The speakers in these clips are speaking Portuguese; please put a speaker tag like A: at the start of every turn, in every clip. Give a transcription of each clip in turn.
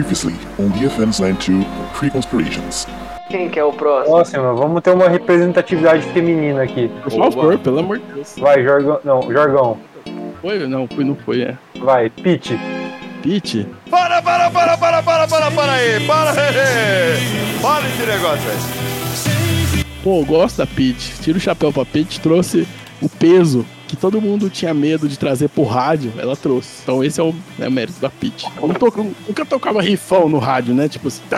A: Previously on the Offense 2 Pre-Conspirations.
B: Quem que é o próximo?
C: Próxima, vamos ter uma representatividade feminina aqui.
D: Por favor, pelo amor de Deus.
C: Vai, Jorgão. Não, Jorgão.
D: Foi? Não, foi, não foi, é.
C: Vai, Pete.
D: Pete?
E: Para, para, para, para, para, para, para aí! Para aí! Para esse negócio aí!
D: Pô, da Pete. Tira o chapéu pra Pete, trouxe o peso que todo mundo tinha medo de trazer pro rádio, ela trouxe. Então esse é o, é o mérito da Pete. Eu nunca tocava rifão no rádio, né? Tipo assim.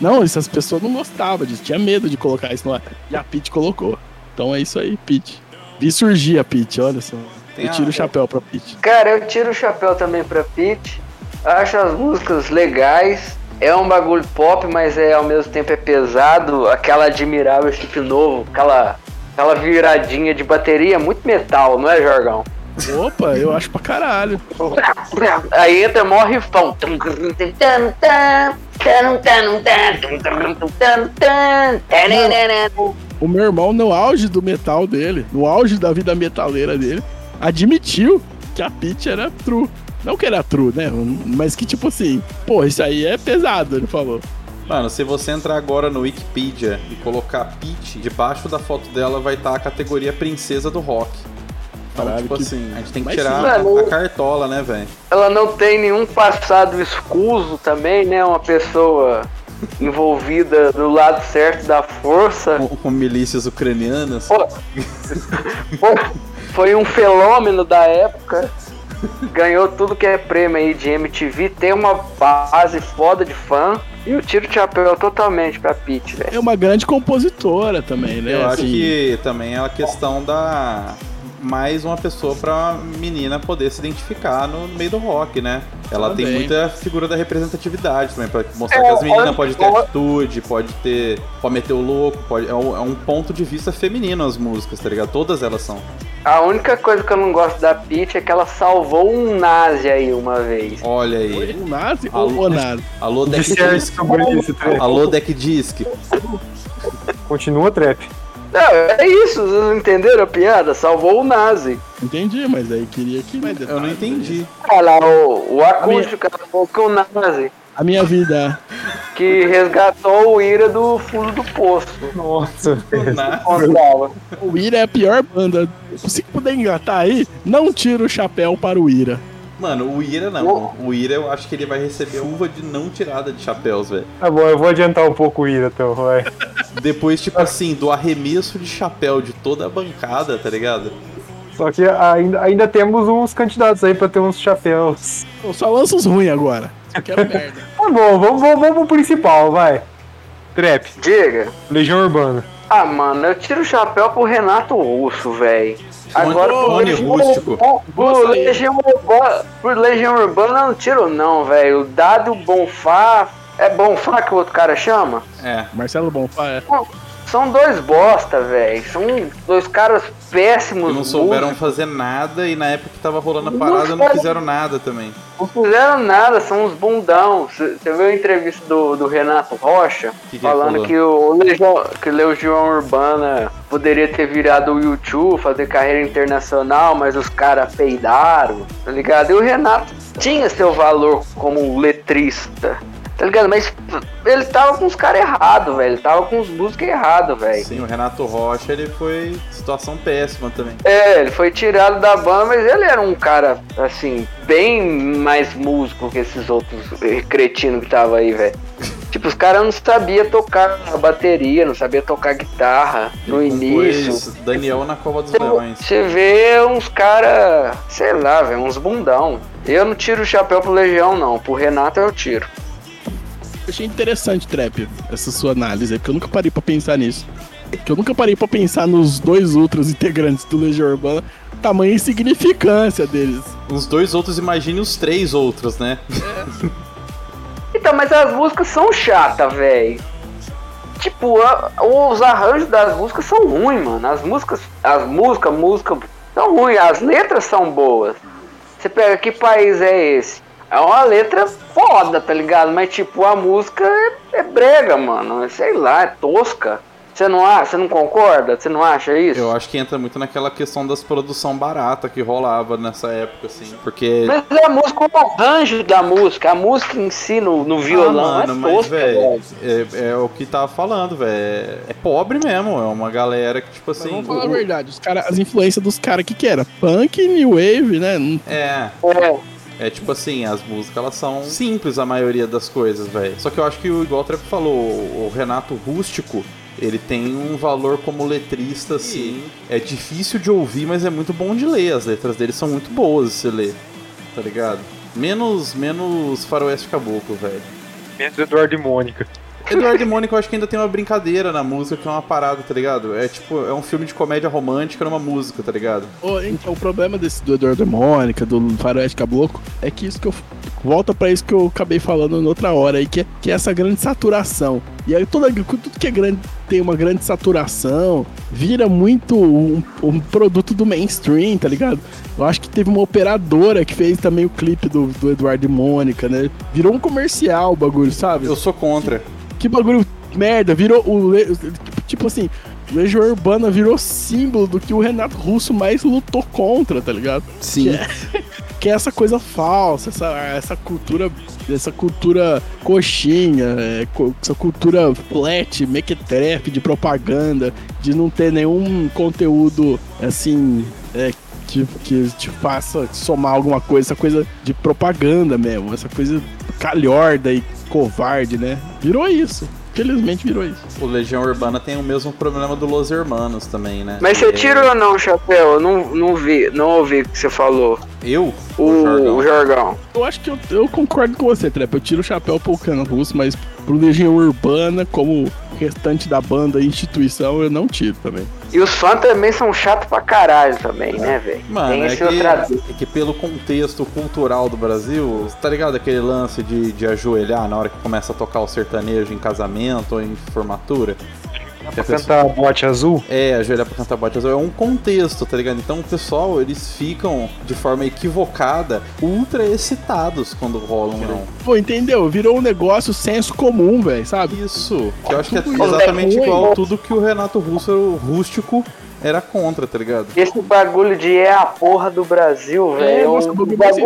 D: Não, essas pessoas não gostavam disso, tinha medo de colocar isso no ar. E a Pete colocou. Então é isso aí, Pete. Vi surgir a Pete, olha só. Eu tiro
F: a-
D: o chapéu pra Pete.
B: Cara, eu tiro o chapéu também pra Pete. Acho as músicas legais. É um bagulho pop, mas é ao mesmo tempo é pesado. Aquela admirável chip novo, aquela, aquela viradinha de bateria, muito metal, não é, Jorgão?
D: Opa, eu acho pra caralho.
B: Aí entra mó rifão.
D: O meu irmão, no auge do metal dele, no auge da vida metaleira dele, admitiu que a Pete era true. Não que era true, né? Mas que tipo assim, pô, isso aí é pesado, ele falou.
F: Mano, se você entrar agora no Wikipedia e colocar Peach, debaixo da foto dela vai estar a categoria princesa do rock. Então,
D: Caralho,
F: tipo
D: que-
F: assim, a gente tem que
D: Mas
F: tirar
B: sim.
F: a,
B: Mano,
F: a cartola, né, velho?
B: Ela não tem nenhum passado escuso também, né? Uma pessoa envolvida do lado certo da força.
F: Com, com milícias ucranianas.
B: Pô, pô, foi um fenômeno da época. Ganhou tudo que é prêmio aí de MTV. Tem uma base foda de fã. E eu tiro o chapéu totalmente pra Pete, velho.
D: É uma grande compositora também, né?
F: Eu acho
D: Assim,
F: que também é a questão da. Mais uma pessoa pra menina poder se identificar no meio do rock, né? Ela tem
D: Também.
F: muita figura da representatividade também, pra mostrar
B: É,
F: que as meninas podem ter atitude, pode ter. Pode meter o louco, pode, é, um, é um ponto de vista feminino as músicas, tá ligado? Todas elas são.
B: A única coisa que eu não gosto da Pete é que ela salvou um nazi aí uma vez.
F: Olha aí.
D: o Nazi
F: Alô?
D: ou o Nazi?
F: Alô, Deck Disc. Alô, Deck Disc.
C: Continua, Trap.
B: Não, é isso, vocês não entenderam a piada? Salvou o nazi.
D: Entendi, mas aí queria que mais
F: Eu não entendi.
B: Olha lá, o, o acústico, ela falou que o nazi
D: A minha vida.
B: que resgatou o Ira do fundo do poço.
C: Nossa.
B: Contava.
D: O Ira é a pior banda. Se puder engatar aí, não tira o chapéu para o Ira.
F: Mano, o Ira não. O Ira eu acho que ele vai receber uva de não tirada de chapéus, velho.
C: Tá bom, eu vou adiantar um pouco o Ira, então, vai.
F: Depois, tipo assim, do arremesso de chapéu de toda a bancada, tá ligado?
C: Só que ainda, ainda temos uns candidatos aí pra ter uns chapéus.
D: Eu só lanço os ruins agora. Só quero merda.
C: Tá bom, vamos, vamos, vamos pro principal, vai. Trap,
B: Diga.
C: Legião Urbana.
B: Ah, mano, eu tiro o chapéu pro Renato Russo, velho. Agora Legião
F: Rústico.
B: Pro
D: saída.
B: Legião Urbana, pro Legião Urbana eu não tiro não, velho. O Dado Bonfá, é Bonfá que o outro cara chama?
F: É.
D: Marcelo Bonfá é.
B: São dois bosta, velho. São dois caras péssimos.
F: Que não souberam
B: músicos.
F: fazer nada e na época que tava rolando a
B: Não
F: parada não
B: fizeram-
F: fizeram nada também.
B: Não fizeram nada, são uns bundão. Você viu a entrevista do, do Renato Rocha?
F: Que que
B: falando que o Legião, que Legião Urbana poderia ter virado o YouTube, fazer carreira internacional, mas os caras peidaram, tá ligado? E o Renato tinha seu valor como letrista, tá ligado? Mas ele tava com os caras errados, velho. Ele tava com os músicos errados, velho.
F: Sim, o Renato Rocha, ele foi situação péssima também.
B: É, ele foi tirado da banda, mas ele era um cara, assim, bem mais músico que esses outros eh, cretinos que tava aí, velho. Tipo, os caras não sabiam tocar a bateria, não sabiam tocar guitarra no início.
F: compôs Daniel na Cova dos Leões.
B: Você vê uns caras, sei lá, velho, uns bundão. Eu não tiro o chapéu pro Legião, não. Pro Renato eu tiro.
D: Achei interessante, Trap, essa sua análise porque eu nunca parei pra pensar nisso. Porque eu nunca parei pra pensar nos dois outros integrantes do Legião Urbana, tamanho e significância deles.
F: Os dois outros, imagine os três outros, né?
B: Então, mas as músicas são chatas, velho. Tipo, a- os arranjos das músicas são ruins, mano. As músicas, as músicas, música são ruins. As letras são boas. Você pega que país é esse? É uma letra foda, tá ligado? Mas tipo, a música é, é brega, mano. Sei lá, é tosca. Você não, a- você não concorda? Você não acha isso?
F: Eu acho que entra muito naquela questão das produção barata que rolava nessa época, assim. Porque.
B: Mas é a música, o arranjo da música, a música em si no, no violão
F: ah, mano,
B: é
F: mas,
B: tosca,
F: velho,
B: velho.
F: é, é o que tava falando, velho. É, é pobre mesmo. É uma galera que, tipo
D: Mas
F: assim.
D: vamos falar a
F: o-
D: verdade, os cara, as influências dos caras que que era? Punk, New Wave, né?
F: É,
B: É,
F: É tipo assim, as músicas elas são simples a maioria das coisas, velho. Só que eu acho que o igual o falou, o o Renato Rústico, ele tem um valor como letrista, assim. É difícil de ouvir, mas é muito bom de ler. As letras dele são muito boas de se ler, tá ligado? Menos, menos Faroeste Caboclo, velho.
C: Menos Eduardo e Mônica.
F: Eduardo e Mônica, eu acho que ainda tem uma brincadeira na música, que é uma parada, tá ligado? É tipo, é um filme de comédia romântica numa música, tá ligado?
D: Ô, Então, o problema desse do Eduardo e Mônica, do Faroeste Caboclo, é que isso que eu. Volta pra isso que eu acabei falando noutra hora aí, que é, que é essa grande saturação. E aí toda, tudo que é grande tem uma grande saturação, vira muito um, um produto do mainstream, tá ligado? Eu acho que teve uma operadora que fez também o clipe do, do Eduardo e Mônica, né? Virou um comercial o bagulho, sabe?
F: Eu sou contra.
D: Que bagulho merda, virou o. le- Tipo assim, Legião Urbana virou símbolo do que o Renato Russo mais lutou contra, tá ligado?
F: Sim.
D: Que é essa coisa falsa, essa, essa cultura. Essa cultura coxinha, é, essa cultura flat, mequetrefe de propaganda, de não ter nenhum conteúdo assim. é, que, que te faça somar alguma coisa, essa coisa de propaganda mesmo, essa coisa calhorda e covarde, né? Virou isso. Felizmente virou isso.
F: O Legião Urbana tem o mesmo problema do Los Hermanos também, né?
B: Mas você
F: É,
B: tira ou não, Chapéu? Eu não, não vi, não ouvi o que você falou.
F: Eu?
B: O, o Jorgão.
D: Eu acho que eu, eu concordo com você, Trep. Eu tiro o chapéu pro Cano Russo, mas pro Legião Urbana, como restante da banda e instituição, eu não tiro também.
B: E os fãs também são chatos pra caralho também, né, velho?
F: Mano,
B: Tem
F: é
B: esse
F: que, é que pelo contexto cultural do Brasil, tá ligado aquele lance de, de ajoelhar na hora que começa a tocar o sertanejo em casamento ou em formatura? Que a pessoa-
C: Cantar bote azul.
F: É, ajoelhar pra cantar bote azul é um contexto, tá ligado? Então o pessoal, eles ficam de forma equivocada, ultra excitados quando rola um não.
D: Pô, entendeu? Virou um negócio senso comum, velho, sabe?
F: Isso, que eu acho que é exatamente
D: é
F: igual tudo que o Renato Russo, o rústico, era contra, tá ligado?
B: Esse bagulho de é a porra do Brasil, velho. É,
D: nossa,
B: o
D: bagulho
B: mais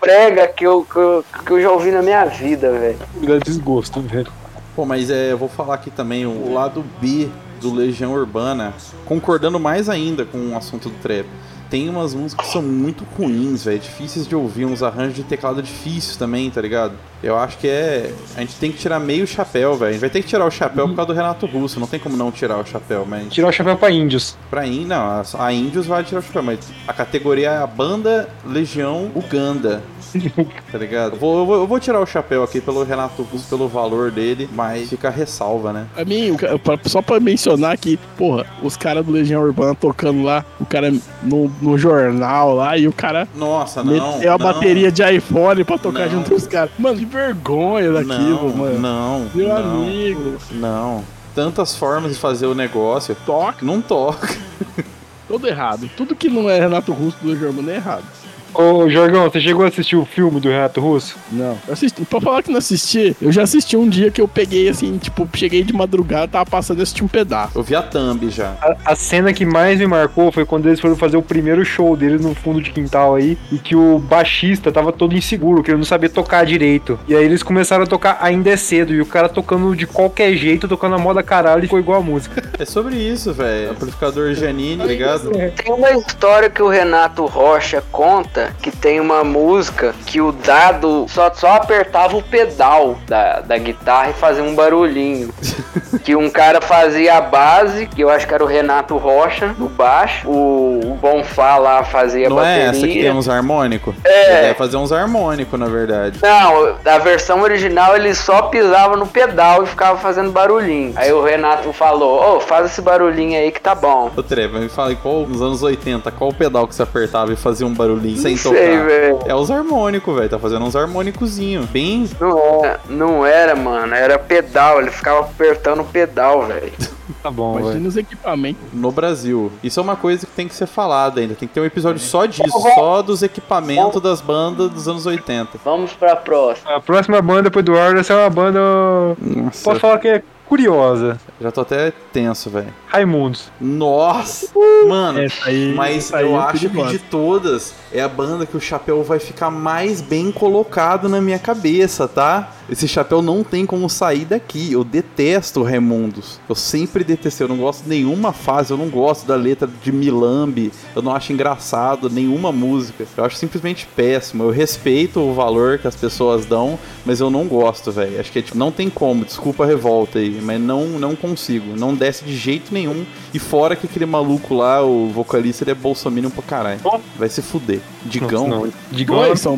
B: brega que eu, que, eu, que eu já ouvi na minha vida, velho.
C: Me dá desgosto, velho.
F: Pô, mas é, eu vou falar aqui também o lado B do Legião Urbana, concordando mais ainda com o assunto do trap. Tem umas músicas que são muito ruins, velho, difíceis de ouvir, uns arranjos de teclado difíceis também, tá ligado? Eu acho que é. A gente tem que tirar meio chapéu, velho. A gente vai ter que tirar o chapéu por causa do Renato Russo, não tem como não tirar o chapéu, mas.
C: Tirar o chapéu pra índios.
F: Pra in, não, a, a Índios vai tirar o chapéu, mas a categoria é a banda Legião Uganda. Tá ligado? Vou, eu, vou, eu vou tirar o chapéu aqui pelo Renato Russo, pelo valor dele, mas fica ressalva, né?
D: Pra mim, só pra mencionar que, porra, os caras do Legião Urbana tocando lá, o cara no, no jornal lá, e o cara
F: Nossa, não.
D: meteu a bateria de iPhone pra tocar
F: Não.
D: junto com os caras. Mano, que vergonha daquilo,
F: não,
D: mano.
F: Não,
D: Meu
F: não,
D: amigo,
F: não. Tantas formas de fazer o negócio.
D: toca
F: Não toca.
D: todo errado. Tudo que não é Renato Russo do Legião Urbana é errado.
C: Ô, Jorgão, você chegou a assistir o filme do Renato Russo?
D: Não. Eu assisti, pra falar que não assisti, eu já assisti um dia que eu peguei assim, tipo, cheguei de madrugada, tava passando e assisti um pedaço.
F: Eu vi a thumb já.
C: A, a cena que mais me marcou foi quando eles foram fazer o primeiro show deles no fundo de quintal aí, e que o baixista tava todo inseguro, que ele não sabia tocar direito. E aí eles começaram a tocar Ainda é Cedo, e o cara tocando de qualquer jeito, tocando a moda caralho, e ficou igual a música.
F: É sobre isso, velho. Amplificador Janine, tá ligado?
B: Tem uma história que o Renato Rocha conta que tem uma música que o dado só, só apertava o pedal da, da guitarra e fazia um barulhinho. que um cara fazia a base, que eu acho que era o Renato Rocha, no baixo. O, o Bonfá lá fazia a
F: Não é
B: bateria.
F: essa que tem uns harmônicos?
B: É.
F: Ele deve fazer uns harmônicos, na verdade.
B: Não, a versão original ele só pisava no pedal e ficava fazendo barulhinho. Aí o Renato falou: Ô, faz esse barulhinho aí que tá bom.
F: Ô, Treva, me fala, qual, nos anos 80, qual o pedal que você apertava e fazia um barulhinho sem
B: Não
F: tocar?
B: sei, velho.
F: É os harmônicos, velho. Tá fazendo uns harmônicozinhos. Bem.
B: Não, é, não era, mano. Era pedal. Ele ficava apertando o pedal, velho.
C: Tá bom.
D: Imagina os equipamentos.
F: no Brasil. Isso é uma coisa que tem que ser falada ainda. Tem que ter um episódio só disso, só dos equipamentos das bandas dos anos 80.
B: Vamos pra próxima.
C: A próxima banda pro Eduardo essa é uma banda.
F: Nossa.
C: Posso falar que é curiosa.
F: Já tô até tenso, velho.
C: Raimundos.
F: Nossa! Mano,
D: Essa aí,
F: mas eu
D: é
F: acho que de todas é a banda que o chapéu vai ficar mais bem colocado na minha cabeça, tá? Esse chapéu não tem como sair daqui. Eu detesto o Raimundos. Eu sempre detestei. Eu não gosto de nenhuma fase. Eu não gosto da letra de Milambi. Eu não acho engraçado nenhuma música. Eu acho simplesmente péssimo. Eu respeito o valor que as pessoas dão, mas eu não gosto, velho. Acho que é, tipo, não tem como. Desculpa a revolta aí, mas não, não consigo. Não desce de jeito nenhum. E fora que aquele maluco lá, o vocalista, ele é bolsominion pra caralho. Vai se fuder. Digão.
C: Não, Digão
D: Dois
C: é.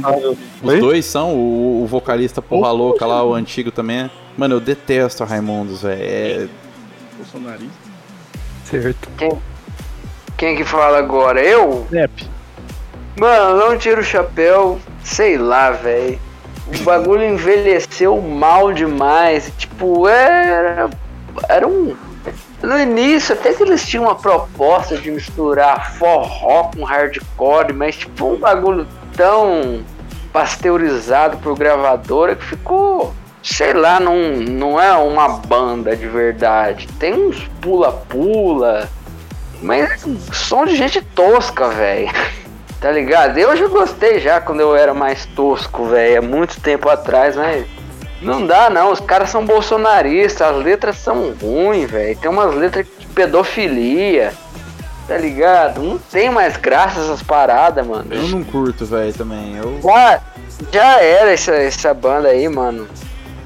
F: Os
C: Oi?
F: dois são, o, o vocalista porra
D: Ou-
F: louca lá, o antigo também é. Mano, eu detesto a Raimundos, velho. É...
D: Bolsonarista.
C: Certo.
B: Quem que fala agora? Eu?
D: Rap.
B: Mano, não tiro o chapéu, sei lá, velho. O bagulho envelheceu mal demais. Tipo, era. Era um. No início, até que eles tinham uma proposta de misturar forró com hardcore, mas tipo, um bagulho tão pasteurizado por gravadora que ficou. Sei lá, não, não é uma banda de verdade. Tem uns pula-pula, mas é som de gente tosca, velho. Tá ligado? Eu já gostei já quando eu era mais tosco, velho. Há muito tempo atrás, mas. Não dá não, os caras são bolsonaristas, as letras são ruins, velho. Tem umas letras de pedofilia. Tá ligado? Não tem mais graça essas paradas, mano.
F: Eu não curto, velho, também. Eu...
B: Já, já era essa, essa banda aí, mano.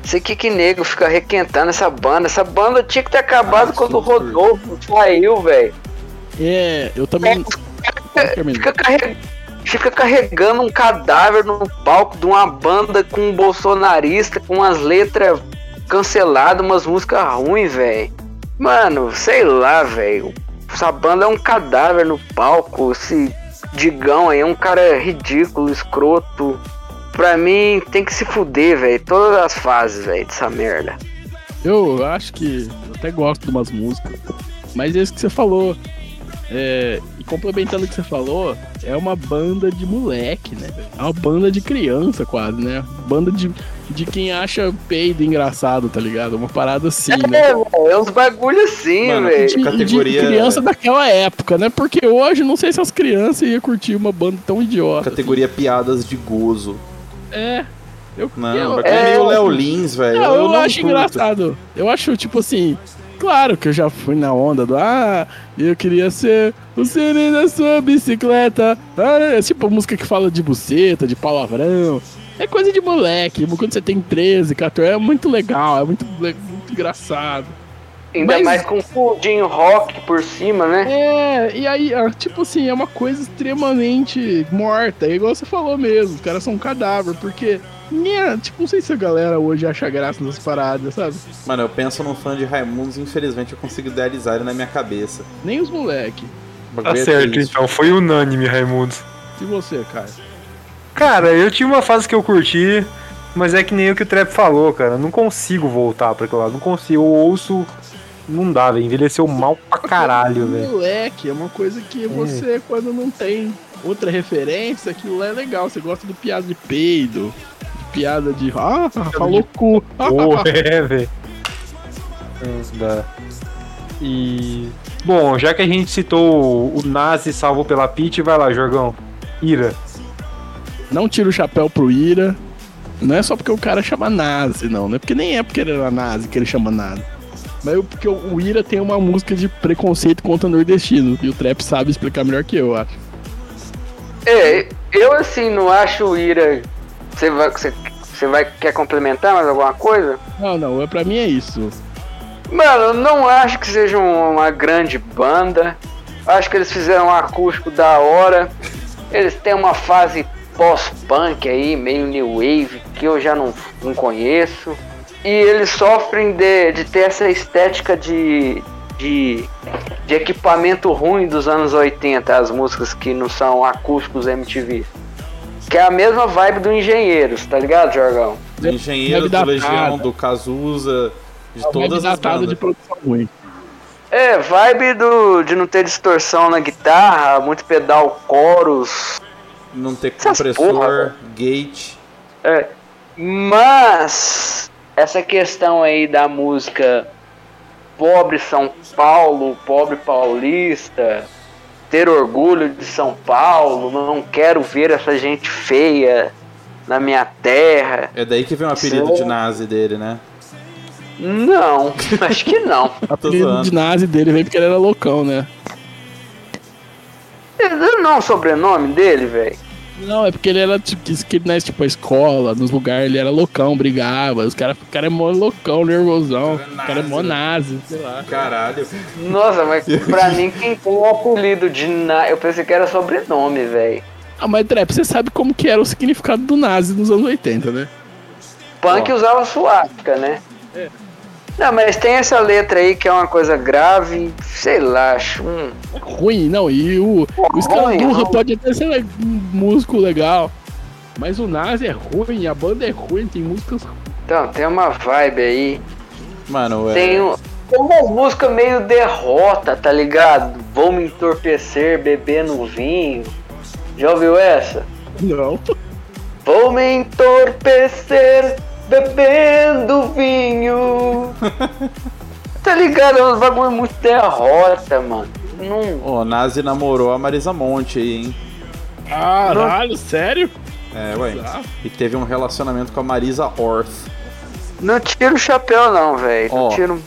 B: Sei que que nego fica requentando essa banda. Essa banda tinha que ter acabado
F: Ah,
B: quando o Rodolfo saiu, velho.
D: É, eu também. termina.
B: Fica, carre- fica carregando um cadáver no palco de uma banda com um bolsonarista, com umas letras canceladas, umas músicas ruins, velho. Mano, sei lá, velho. Essa banda é um cadáver no palco. Esse Digão aí é um cara ridículo, escroto. Pra mim, tem que se fuder, velho. Todas as fases, velho, dessa merda.
D: Eu acho que. Eu até gosto de umas músicas. Mas é isso que você falou. É, e complementando o que você falou, é uma banda de moleque, né? É uma banda de criança, quase, né? Banda de, de quem acha peido engraçado, tá ligado? Uma parada assim, né?
B: É, velho, é uns bagulho assim, velho.
D: De,
F: categoria-
D: de criança daquela época, né? Porque hoje não sei se as crianças iam curtir uma banda tão idiota.
F: Categoria piadas de gozo.
D: É. Eu,
F: Não,
D: eu,
F: bagulho
B: é,
F: meio Léo Lins, velho.
D: Não, eu,
F: não
D: acho
F: curto.
D: engraçado. Eu acho, tipo assim, claro que eu já fui na onda do Ah, eu queria ser o sino da sua bicicleta. Ah, é tipo música que fala de buceta, de palavrão. É coisa de moleque. Quando você tem 13, 14, é muito legal, é muito, muito engraçado.
B: Ainda
D: Mas-
B: mais com um rock por cima, né?
D: É, e aí, ah, tipo assim, é uma coisa extremamente morta, é igual você falou mesmo, os caras são um cadáver, porque, né, tipo, não sei se a galera hoje acha graça nessas paradas, sabe?
F: Mano, eu penso num fã de Raimundos, infelizmente eu consigo idealizar ele na minha cabeça.
D: Nem os moleque.
C: Tá
F: é
C: certo,
F: triste.
C: então. Foi unânime, Raimundos.
D: E você, cara?
C: Cara, eu tinha uma fase que eu curti, mas é que nem o que o Trap falou, cara. Eu não consigo voltar pra aquele lado. Não consigo. Eu ouço. Não dá, velho. Envelheceu mal pra caralho, velho.
D: Moleque, é uma coisa que você, quando não tem outra referência, aquilo lá é legal. Você gosta de piada de peido, piada de. Ah, falou cu.
C: Porra, é, velho. Dá. E. Bom, já que a gente citou o Nazi salvo pela Pit, vai lá, Jorgão. Ira.
D: Não tira o chapéu pro Ira. Não é só porque o cara chama Nazi, não. Não é porque nem é porque ele era Nazi que ele chama Nazi. Mas eu- porque o o Ira tem uma música de preconceito contra nordestino. E o Trap sabe explicar melhor que eu, eu acho.
B: É, eu assim não acho o Ira. Você vai, você, você vai quer complementar mais alguma coisa?
D: Não, não, é, pra mim é isso.
B: Mano, eu não acho que seja um- uma grande banda. Acho que eles fizeram um acústico da hora. Eles têm uma fase pós-punk aí, meio new wave, que eu já não, não conheço. E eles sofrem de, de ter essa estética de, de, de equipamento ruim dos anos 80, as músicas que não são acústicos MTV. Que é a mesma vibe do Engenheiros, tá ligado, Jorgão?
F: Do Engenheiro,
D: Deve
F: do Legião, do Cazuza, de
D: Web
F: todas as bandas.
D: de produção ruim.
B: É, vibe do, de não ter distorção na guitarra, muito pedal, coros.
F: Não ter compressor,
B: porra,
F: gate.
B: É. Mas essa questão aí da música pobre São Paulo, pobre paulista, ter orgulho de São Paulo, não quero ver essa gente feia na minha terra.
F: É daí que vem o apelido
B: Sim.
F: de nazi dele, né?
B: Não, acho que não.
D: O apelido de nazi dele veio porque ele era loucão, né?
B: Não é o sobrenome dele, velho.
D: Não, é porque ele era tipo, diz que né, tipo a escola, nos lugares ele era loucão, brigava. Os caras, o cara é mó loucão, nervosão.
F: cara é
D: O cara é mó
F: nazi,
D: nazi, sei lá.
F: Caralho.
B: Nossa, mas pra mim quem tem o apelido de na... Eu pensei que era sobrenome, velho.
D: Ah, mas Trap, você sabe como que era o significado do nazi nos anos 80, né?
B: Punk
F: Ó.
B: usava suástica, né? Não, mas tem essa letra aí que é uma coisa grave, sei lá, acho um.
D: Ruim, não. E o, o Escandurra pode até ser um músico legal. Mas o Nazi é ruim, a banda é ruim, tem músicas.
B: Então, tem uma vibe aí.
F: Mano, é.
B: Tem, um, tem uma música meio derrota, tá ligado? Vou me entorpecer bebendo vinho. Já ouviu essa?
D: Não.
B: Vou me entorpecer bebendo vinho. tá ligado? É um bagulho muito derrota, mano. Não.
F: Ó, Nazi namorou a Marisa Monte aí, hein?
D: Caralho, sério?
F: É, ué. E teve um relacionamento com a Marisa Orth.
B: Não tira o chapéu, não, velho. Não tira o-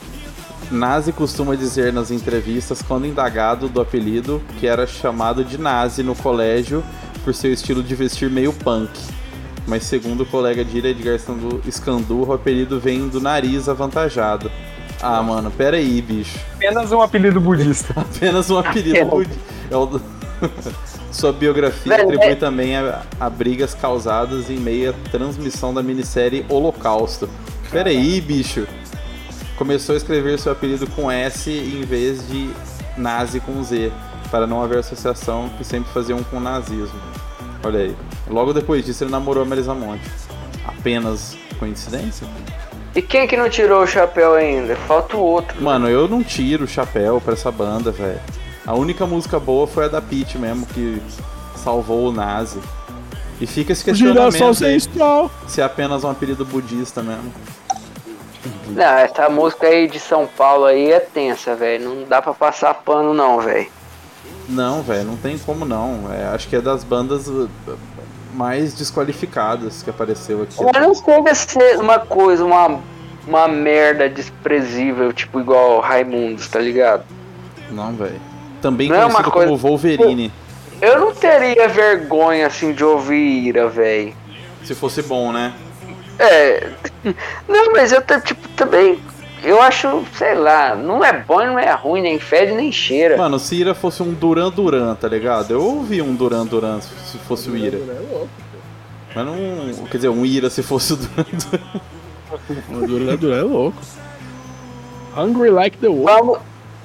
F: Nazi costuma dizer nas entrevistas, quando indagado do apelido, que era chamado de Nazi no colégio por seu estilo de vestir meio punk. Mas segundo o colega de Edgar Scandu- Scandurra, o apelido vem do nariz avantajado. Ah, mano, pera aí, bicho.
C: Apenas um apelido budista.
F: Apenas um apelido.
B: Apenas.
F: budi- É o... Sua biografia
B: Velho,
F: atribui
B: é-
F: também a, a brigas causadas em meio à transmissão da minissérie Holocausto. Pera aí, bicho. Começou a escrever seu apelido com S em vez de nazi com Z, para não haver associação que sempre faziam com o nazismo. Olha aí. Logo depois disso ele namorou a Marisa Monte. Apenas coincidência?
B: E quem que não tirou o chapéu ainda? Falta o outro.
F: Mano, eu não tiro o chapéu pra essa banda, velho. A única música boa foi a da Peach mesmo, que salvou o Nazi. E fica esse questionamento aí, se é apenas um apelido budista mesmo.
B: Não, essa música aí de São Paulo aí é tensa, velho. Não dá pra passar pano, não, velho.
F: Não, velho, não tem como não. É, acho que é das bandas uh, mais desqualificadas que apareceu aqui.
B: Mas não chega a ser uma coisa, uma, uma merda desprezível, tipo igual Raimundos, tá ligado?
F: Não, velho. Também
B: Não é uma
F: conhecido
B: coisa-
F: como Wolverine.
B: Eu não teria vergonha, assim, de ouvir Ira, velho.
F: Se fosse bom, né?
B: É. Não, mas eu tipo, também. Eu acho, sei lá, não é bom, não é ruim, nem fede, nem cheira.
F: Mano, se Ira fosse um Duran Duran, tá ligado? Eu ouvi um Duran Duran se se fosse o Ira. Mas não. Quer dizer, um Ira se fosse o Duran Duran.
D: O Duran Duran é louco. Hungry like the wolf.
B: Vamos,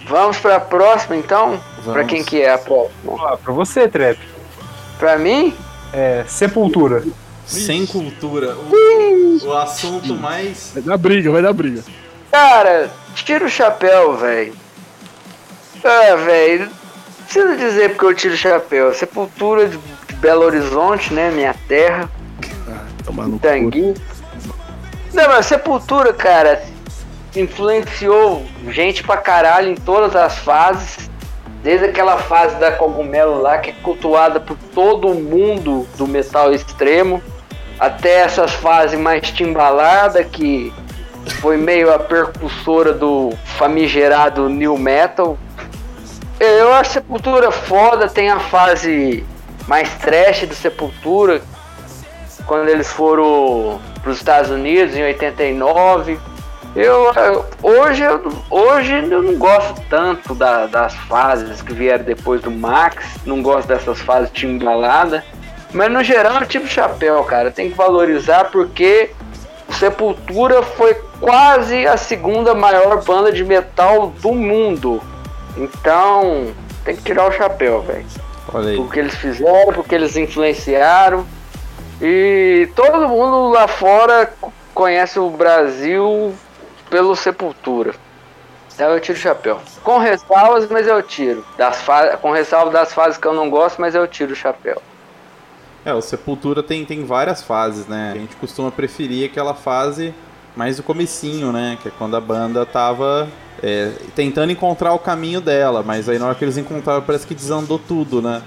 B: vamos pra próxima, então? Pra
F: Vamos.
B: quem que é a próxima?
C: Ah, pra você, Trap.
B: Pra mim?
C: É, Sepultura.
F: Sem cultura. O, o assunto mais.
D: Vai dar briga, vai dar briga.
B: Cara, tira o chapéu, velho. Ah, velho. Não precisa dizer porque eu tiro o chapéu. Sepultura de Belo Horizonte, né? Minha terra.
D: Tomar no cu.
B: Tanguinho. Não, mas Sepultura, cara, influenciou gente pra caralho em todas as fases. Desde aquela fase da cogumelo lá, que é cultuada por todo mundo do metal extremo, até essas fases mais timbalada, que foi meio a percussora do famigerado new metal. Eu acho Sepultura foda, tem a fase mais trash do Sepultura, quando eles foram para os Estados Unidos em 89. Eu, hoje, eu, hoje eu não gosto tanto da- das fases que vieram depois do Max, não gosto dessas fases timbalada, mas no geral eu tiro o chapéu, cara. Tem que valorizar porque Sepultura foi quase a segunda maior banda de metal do mundo. Então tem que tirar o chapéu, velho o que eles fizeram, porque eles influenciaram. E todo mundo lá fora conhece o Brasil pelo Sepultura. Então eu tiro o chapéu. Com ressalvas, mas eu tiro. Das fa- com ressalva das fases que eu não gosto, mas eu tiro o chapéu.
F: É, o Sepultura tem, tem várias fases, né? A gente costuma preferir aquela fase mais o comecinho, né? Que é quando a banda tava é, tentando encontrar o caminho dela, mas aí na hora que eles encontraram parece que desandou tudo, né?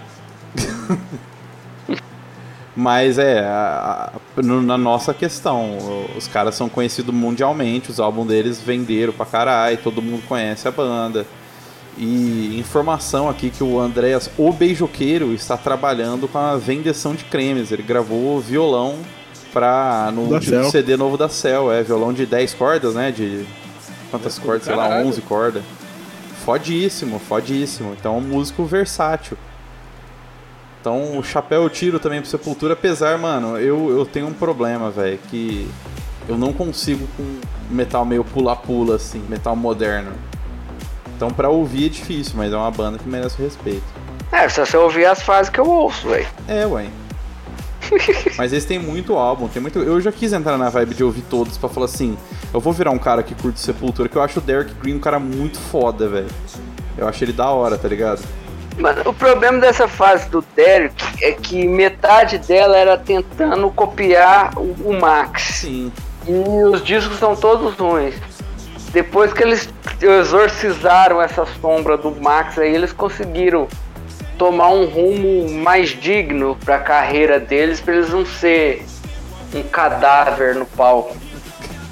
F: mas é, a, a, na nossa questão, os caras são conhecidos mundialmente, os álbuns deles venderam pra caralho, todo mundo conhece a banda. E informação aqui que o Andréas, o beijoqueiro, está trabalhando com a vendeção de cremes. Ele gravou violão pra, no
D: Da
F: último. CD novo da Cell. É, violão de 10 cordas, né? De quantas cordas? Sei lá,
D: Caralho.
F: 11 cordas. Fodíssimo, fodíssimo. Então, um músico versátil. Então, o chapéu eu tiro também pro Sepultura, apesar, mano, eu, eu tenho um problema, velho, que eu não consigo com metal meio pula-pula, assim, metal moderno. Então, pra ouvir é difícil, mas é uma banda que merece o respeito.
B: É, só você ouvir as fases que eu ouço, velho.
F: É, ué. Mas eles têm muito álbum, tem muito. Eu já quis entrar na vibe de ouvir todos pra falar assim, eu vou virar um cara que curte Sepultura, que eu acho o Derek Green um cara muito foda, velho. Eu acho ele da hora, tá ligado?
B: Mano, o problema dessa fase do Derek é que metade dela era tentando copiar o, o Max.
F: Sim.
B: E os discos são todos ruins. Depois que eles exorcizaram essa sombra do Max aí, eles conseguiram tomar um rumo mais digno pra carreira deles, pra eles não ser um cadáver no palco.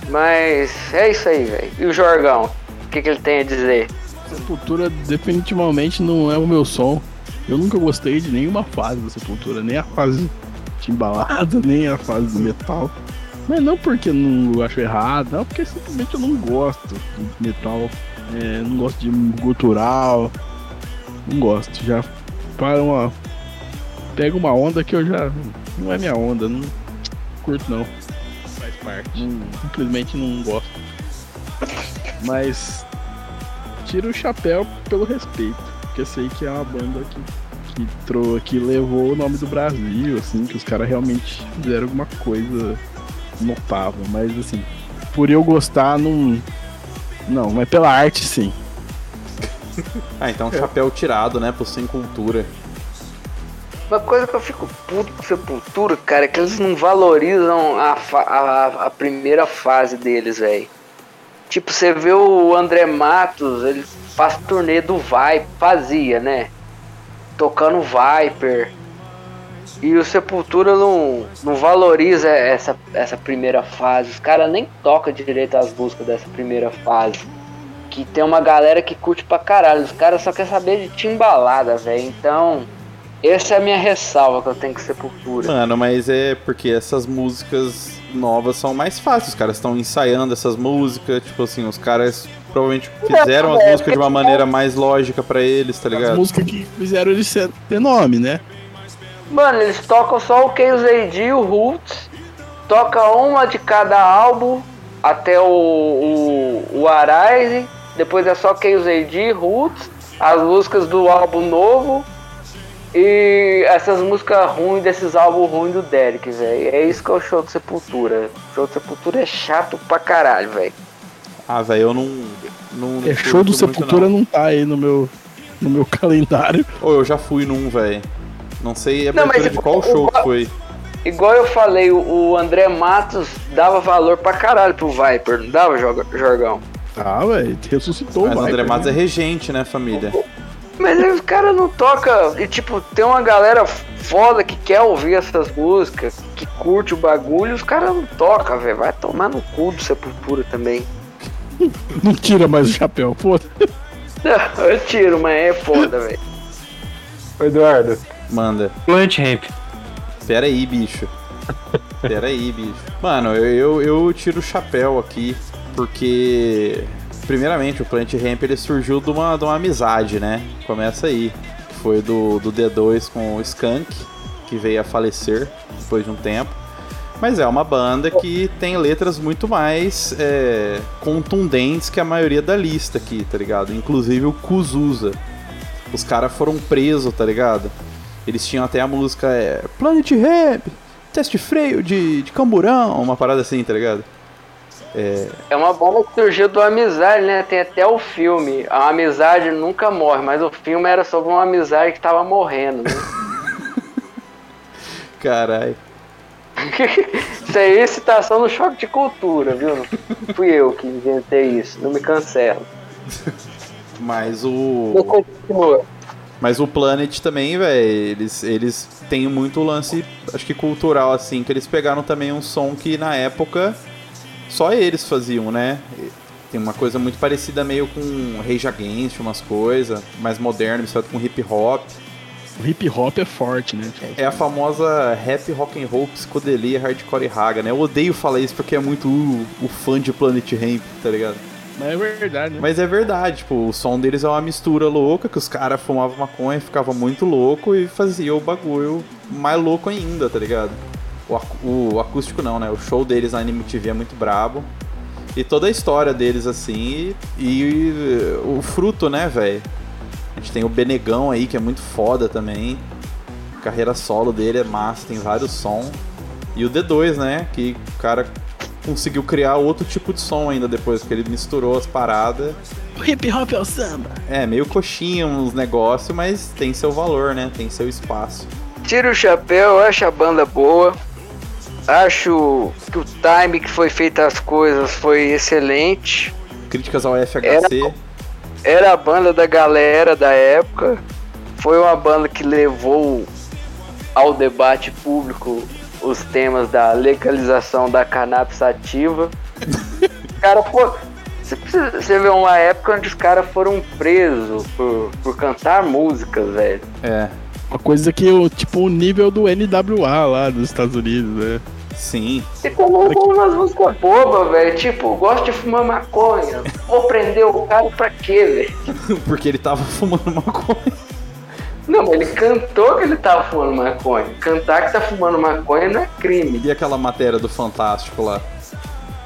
B: Mas é isso aí, velho. E o Jorgão? O que, que ele tem a dizer?
D: Sepultura definitivamente não é o meu som. Eu nunca gostei de nenhuma fase da Sepultura, nem a fase de embalada, nem a fase do metal. Mas não porque eu não acho errado, não porque simplesmente eu não gosto de metal. É, não gosto de gutural. Não gosto. Já para uma. Pega uma onda que eu já. Não é minha onda, não curto não. Faz parte. Não- simplesmente não gosto. Mas tiro o chapéu pelo respeito. Porque eu sei que é uma banda que, que, trou, que levou o nome do Brasil, assim, que os caras realmente fizeram alguma coisa notável. Mas assim, por eu gostar, não. Não, mas pela arte sim.
F: Ah, então chapéu tirado, né, pro sem cultura.
B: Uma coisa que eu fico puto com Sepultura, cara, é que eles não valorizam a, fa- a, a primeira fase deles, velho. Tipo, você vê o André Matos, ele faz turnê do Viper, fazia, né? Tocando Viper. E o Sepultura não, não valoriza essa, essa primeira fase. Os caras nem tocam direito as músicas dessa primeira fase. Que tem uma galera que curte pra caralho. Os caras só querem saber de timbalada, velho. Então, essa é a minha ressalva que eu tenho com Sepultura.
F: Mano, mas é porque essas músicas novas são mais fáceis. Os caras estão ensaiando essas músicas. Tipo assim, os caras provavelmente fizeram as
B: é,
F: músicas de uma maneira mais lógica pra eles, tá
D: As
F: ligado?
D: músicas que fizeram eles ser- ter nome, né?
B: Mano, eles tocam só o Chaos AD e o Roots. Toca uma de cada álbum até o, o, o Arise. Depois é só Chaos AD, Roots. As músicas do álbum novo. E essas músicas ruins desses álbuns ruins do Derek, velho. É isso que é o show do Sepultura. O show do Sepultura é chato pra caralho, velho.
F: Ah, velho, eu não. não
D: É show do Sepultura não tá aí no meu, no meu calendário.
F: Ô, eu já fui num, velho. Não sei a
B: Não, mas
F: abertura de
B: o-
F: qual
B: o-
F: show que foi.
B: Igual eu falei, o, o André Matos dava valor pra caralho pro Viper, não dava, Jorgão?
D: Ah, velho, ressuscitou
F: Mas o
D: Viper,
F: André Matos é
D: né?
F: regente, né, família?
B: Mas aí os caras não tocam. E tipo, tem uma galera foda que quer ouvir essas músicas, que curte o bagulho, os caras não tocam, velho. Vai tomar no cu do Sepultura também.
D: Não tira mais o chapéu, foda.
B: Eu tiro, mas é foda, velho.
C: Ô, Eduardo,
F: Manda.
C: Plant Ramp.
F: Pera aí, bicho. Pera aí, bicho. Mano, eu, eu, eu tiro o chapéu aqui, porque. Primeiramente, o Plant Ramp ele surgiu de uma, de uma amizade, né? Começa aí. Foi do, do D2 com o Skunk, que veio a falecer depois de um tempo. Mas é uma banda que tem letras muito mais é, contundentes que a maioria da lista aqui, tá ligado? Inclusive o Kuzusa. Os caras foram presos, tá ligado? Eles tinham até a música é, Planet Ramp, teste freio de, de camburão, uma parada assim, tá ligado?
B: É uma banda que surgiu do amizade, né? Tem até o filme. A amizade nunca morre, mas o filme era sobre uma amizade que tava morrendo, né?
F: Caralho.
B: Isso aí é citação no choque de cultura, viu? Não fui eu que inventei isso, não me cancela.
F: Mas
B: Não
F: o.
B: continua.
F: Mas o Planet também, velho, eles, eles têm muito lance, acho que cultural, assim, que eles pegaram também um som que na época só eles faziam, né? Tem uma coisa muito parecida meio com Rage Against, umas coisas, mais moderno, misturado com hip hop.
D: O hip hop é forte, né?
F: É a famosa rap, rock and roll, psicodelia, hardcore e raga, né? Eu odeio falar isso porque é muito o, o fã de Planet Ramp, tá ligado?
D: Mas é verdade, né?
F: Mas é verdade, tipo, o som deles é uma mistura louca, que os caras fumavam maconha, ficava muito louco e fazia o bagulho mais louco ainda, tá ligado? O, o acústico não, né? O show deles na MTV é muito brabo. E toda a história deles, assim, e, e o fruto, né, velho? A gente tem o Benegão aí, que é muito foda também. A carreira solo dele é massa, tem vários sons. E o D2, né? Que o cara conseguiu criar outro tipo de som ainda depois, que ele misturou as paradas.
D: O hip hop é o samba.
F: É, meio coxinha uns negócios, mas tem seu valor, né? Tem seu espaço.
B: Tiro o chapéu, acho a banda boa. Acho que o time que foi feita as coisas foi excelente.
F: Críticas ao FHC.
B: Era a banda da galera da época. Foi uma banda que levou ao debate público os temas da legalização da cannabis sativa. cara, pô, você você vê uma época onde os caras foram presos por, por cantar músicas, velho.
F: É,
D: Uma coisa que, o tipo, o nível do NWA lá dos Estados Unidos, né?
F: sim.
B: E colocou umas músicas bobas, velho. Tipo, gosto de fumar maconha. Vou prender o cara pra quê, velho?
F: Porque ele tava fumando maconha.
B: Não, mas ele cantou que ele tava fumando maconha. Cantar que tá fumando maconha não é crime.
F: E aquela matéria do Fantástico lá?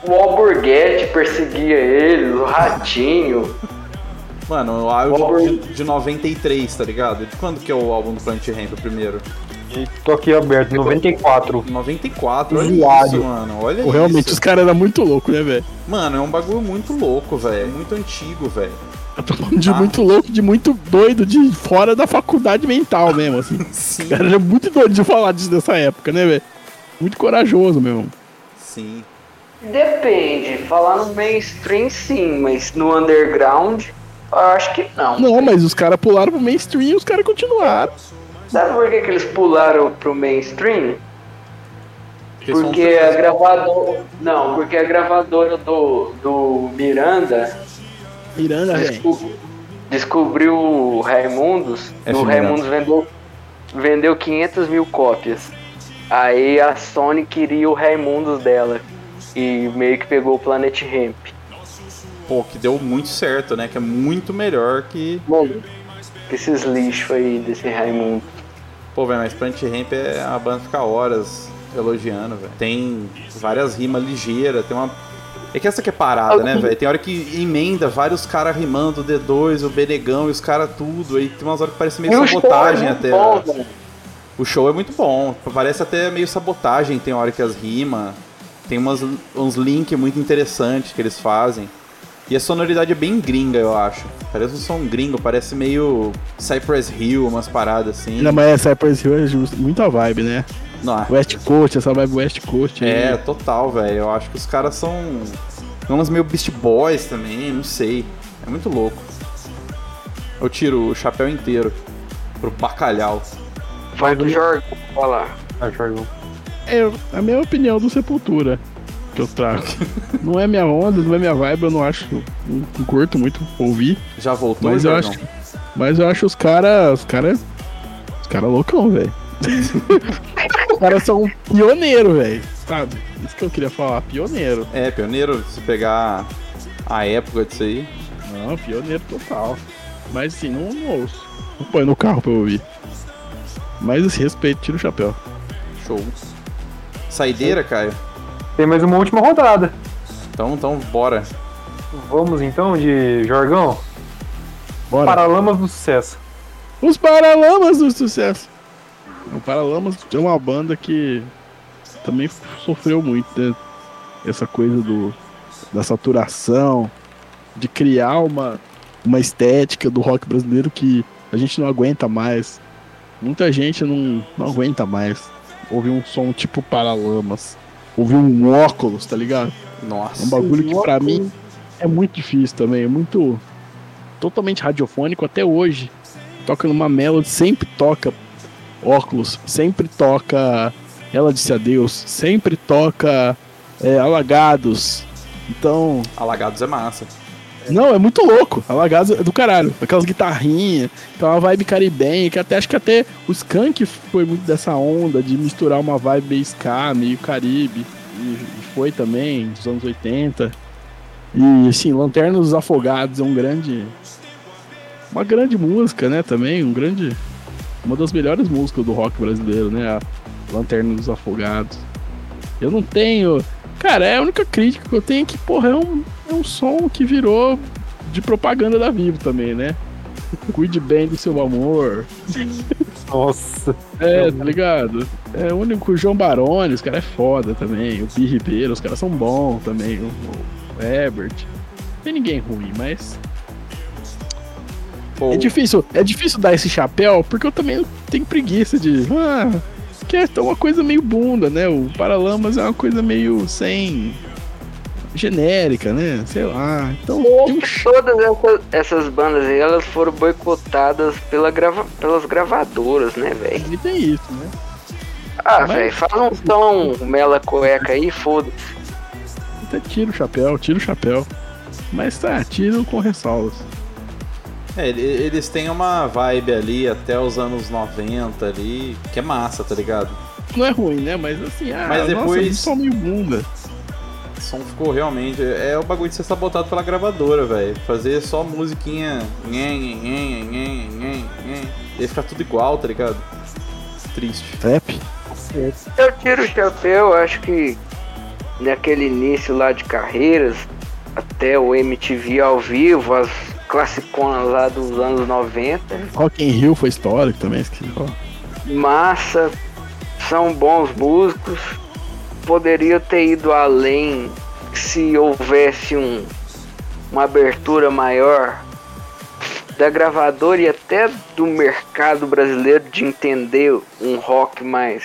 B: O Alborguete perseguia ele, o Ratinho.
F: Mano, o álbum de, de 93, tá ligado? De quando que é o álbum do Planet Ramp, o primeiro?
C: Tô aqui aberto, 94.
F: 94, olha isso, mano. Olha
D: realmente,
F: isso.
D: os caras eram muito loucos, né, velho?
F: Mano, é um bagulho muito louco, velho. Muito antigo, velho.
D: Eu tô falando de
F: Ah.
D: muito louco, de muito doido, de fora da faculdade mental mesmo, assim.
F: Sim.
D: O cara era muito doido de falar disso nessa época, né, velho? Muito corajoso mesmo.
F: Sim.
B: Depende. Falar no mainstream, sim, mas no underground, eu acho que não.
D: Não, mas os caras pularam pro mainstream e os caras continuaram.
B: Sabe por que, que eles pularam pro mainstream?
F: Porque
B: a gravadora. Não, porque a gravadora do, do Miranda
D: Miranda, velho.
B: desco- descobriu o Raimundos.
F: F.
B: o. Raimundos vendeu, vendeu 500 mil cópias. Aí a Sony queria o Raimundos dela. E meio que pegou o Planet Ramp.
F: Pô, que deu muito certo, né? Que é muito melhor que.
B: Mano, esses lixos aí desse Raimundo.
F: Pô, velho, mas Planet Ramp é a banda fica horas elogiando, velho. Tem várias rimas ligeiras, tem uma. É que essa que é parada, né, velho? Tem hora que emenda vários caras rimando, o D2, o Benegão e os caras tudo. Aí tem umas horas que parece meio
B: E show
F: sabotagem
B: é
F: até.
B: bom, velho.
F: O show é muito bom. Parece até meio sabotagem, tem hora que as rimas. Tem umas, uns links muito interessantes que eles fazem. E a sonoridade é bem gringa, eu acho. Parece um som gringo, parece meio Cypress Hill, umas paradas assim.
D: Não, mas essa Cypress Hill é justo, muita vibe, né?
F: Não,
D: West Coast, essa vibe West Coast. aí.
F: é, total, velho. Eu acho que os caras são. Umas meio Beast Boys também, não sei. É muito louco. Eu tiro o chapéu inteiro pro bacalhau.
B: Vai do Jorge falar.
C: Ah, Jorgão.
D: É a minha opinião do Sepultura que eu trago. não é minha onda, não é minha vibe, eu não acho. Não curto muito ouvir.
F: Já voltou,
D: Mas eu acho. Mas eu acho os caras. Os caras. Os caras loucão, velho. os caras são pioneiro, velho. Sabe? Isso que eu queria falar, pioneiro.
F: É, pioneiro, se pegar a época disso aí.
D: Não, pioneiro total. Mas assim, não, não ouço. Não põe no carro pra eu ouvir. Mas assim, respeito, tira o chapéu.
F: Show. Saideira, Caio?
C: Tem mais uma última rodada.
F: Então, então, bora.
C: Vamos então de Jorgão.
D: Bora.
C: Paralamas do Sucesso.
D: Os Paralamas do Sucesso. O Paralamas é uma banda que também sofreu muito, né? Essa coisa do, da saturação, de criar uma, uma estética do rock brasileiro que a gente não aguenta mais. Muita gente não, não aguenta mais. ouvir um som tipo Paralamas. Ouvir um óculos, tá ligado? É
F: Nossa.
D: um bagulho que pra mim é muito difícil também. É muito. totalmente radiofônico até hoje. Toca numa melody, sempre toca óculos, sempre toca Ela Disse Adeus, sempre toca é, Alagados. Então,
F: Alagados é massa.
D: não, é muito louco. Alagados é do caralho. Aquelas guitarrinhas, então uma vibe caribenha, que até acho que até o Skank foi muito dessa onda de misturar uma vibe meio ska, meio caribe. E, foi também, dos anos 80. E assim, Lanterna dos Afogados é um grande. Uma grande música, né? Também, um grande. Uma das melhores músicas do rock brasileiro, né? A Lanterna dos Afogados. Eu não tenho. Cara, é a única crítica que eu tenho é que, porra, é um, é um som que virou de propaganda da Vivo também, né? Cuide bem do seu amor.
C: Nossa.
D: É, tá ligado? É o único o João Baroni, os caras é foda também. O Bi Ribeiro, os caras são bons também. O, o Herbert. Não tem ninguém ruim, mas.
F: Pô,
D: É difícil, é difícil dar esse chapéu, porque eu também tenho preguiça de. Ah, que é uma coisa meio bunda, né? O Paralamas é uma coisa meio sem. genérica, né? Sei lá. Então tem
B: Todas essas, essas bandas aí, elas foram boicotadas pela grava, pelas gravadoras, né, velho?
D: E tem isso, né?
B: Ah,
D: Mas-
B: velho, faz um tom mela cueca aí, foda-se.
D: Até tira o chapéu, tira o chapéu. Mas tá, tiro com ressalvas.
F: É, ele- eles têm uma vibe ali até os anos 90 ali, que é massa, tá ligado?
D: Não é ruim, né? Mas assim, ah,
F: Mas depois-
D: nossa, só meio bunda.
F: O som ficou realmente. É o bagulho de ser sabotado pela gravadora, velho. Fazer só musiquinha. nhen, nhen, nhen, nhen, nhen, nhen. Ia ficar tudo igual, tá ligado? Triste.
D: Trap?
B: Eu tiro o chapéu, acho que naquele início lá de carreiras, até o MTV ao vivo, as classiconas lá dos anos 90,
D: Rock in Rio foi histórico também, esqueci.
B: massa, são bons músicos, poderia ter ido além se houvesse um, uma abertura maior da gravadora e até do mercado brasileiro de entender um rock mais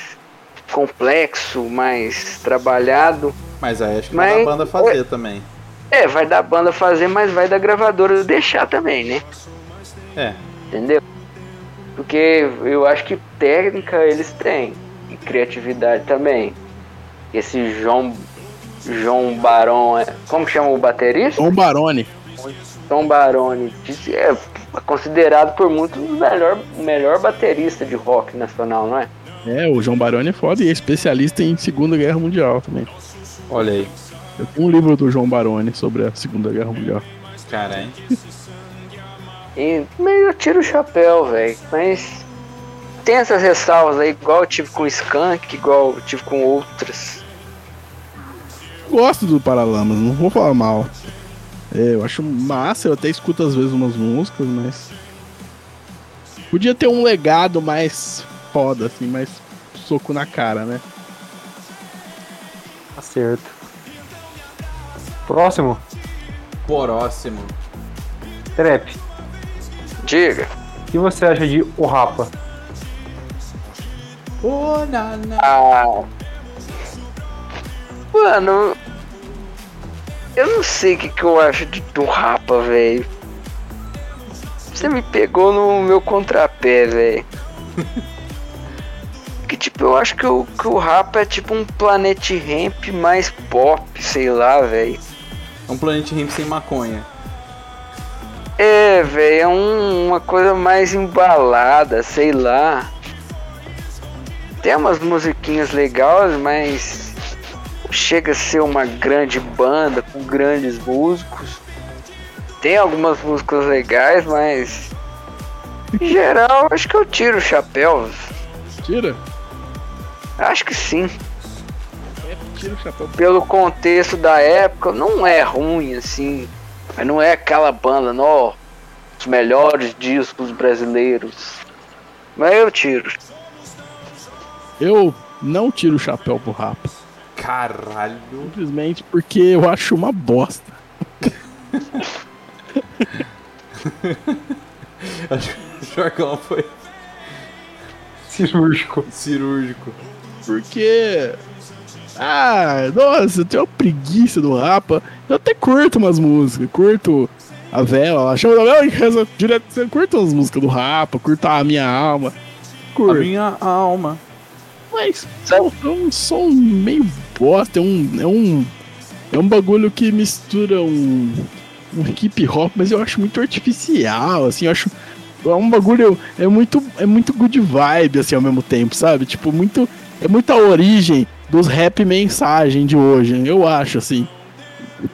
B: complexo, mais trabalhado.
F: Mas aí acho que
B: Mas-
F: da banda fazer também.
B: É, vai da banda fazer, mas vai da gravadora deixar também, né?
F: É.
B: Entendeu? Porque eu acho que técnica eles têm. E criatividade também. Esse João. João Barão. é- Como chama o baterista?
D: Tom Baroni.
B: João Baroni. disse- É considerado por muitos o melhor, o melhor baterista de rock nacional, não é?
D: É, o João Baroni é foda e é especialista em Segunda Guerra Mundial também.
F: Olha aí.
D: Eu tenho um livro do João Baroni sobre a Segunda Guerra Mundial.
F: Cara, hein?
B: E eu tiro o chapéu, velho. Mas tem essas ressalvas aí, igual eu tive com o Skunk, igual eu tive com outras.
D: Gosto do Paralamas, não vou falar mal. É, eu acho massa, eu até escuto às vezes umas músicas, mas. Podia ter um legado mais foda, assim, mais soco na cara, né?
C: Tá certo. Próximo.
F: Próximo.
C: Trap.
B: Diga.
C: O que você acha de O Rapa?
F: Oh, na, na.
B: Ah. Mano. Eu não sei o que, que eu acho de, do Rapa, velho. Você me pegou no meu contrapé, velho. que tipo, eu acho que o, que o Rapa é tipo um Planet Ramp mais pop, sei lá, velho.
F: É um Planet Ramp sem maconha.
B: É, velho, é um- uma coisa mais embalada, sei lá. Tem umas musiquinhas legais, mas chega a ser uma grande banda com grandes músicos. Tem algumas músicas legais, mas em geral acho que eu tiro o chapéu.
D: Tira?
B: Acho que sim.
D: Tira o chapéu.
B: Pelo contexto da época, não é ruim assim. Mas não é aquela banda, não. Os melhores discos brasileiros. Mas eu tiro.
D: Eu não tiro o chapéu pro rapa.
F: Caralho.
D: Simplesmente porque eu acho uma bosta.
F: Acho que o Jorgão foi
C: Cirúrgico.
F: cirúrgico.
D: porque. Ah, nossa, eu tenho uma preguiça do Rapa. Eu até curto umas músicas, curto a vela, a chama da vela e reza direto. Eu curto as músicas do Rapa, curto a minha alma.
F: A
D: Curto.
F: minha alma.
D: Mas pô, é um som meio bosta, é um. É um, é um bagulho que mistura um, um hip hop, mas eu acho muito artificial, assim, eu acho. É um bagulho. É muito, é muito good vibe, assim, ao mesmo tempo, sabe? Tipo, muito. É muita origem dos rap mensagem de hoje, eu acho, assim.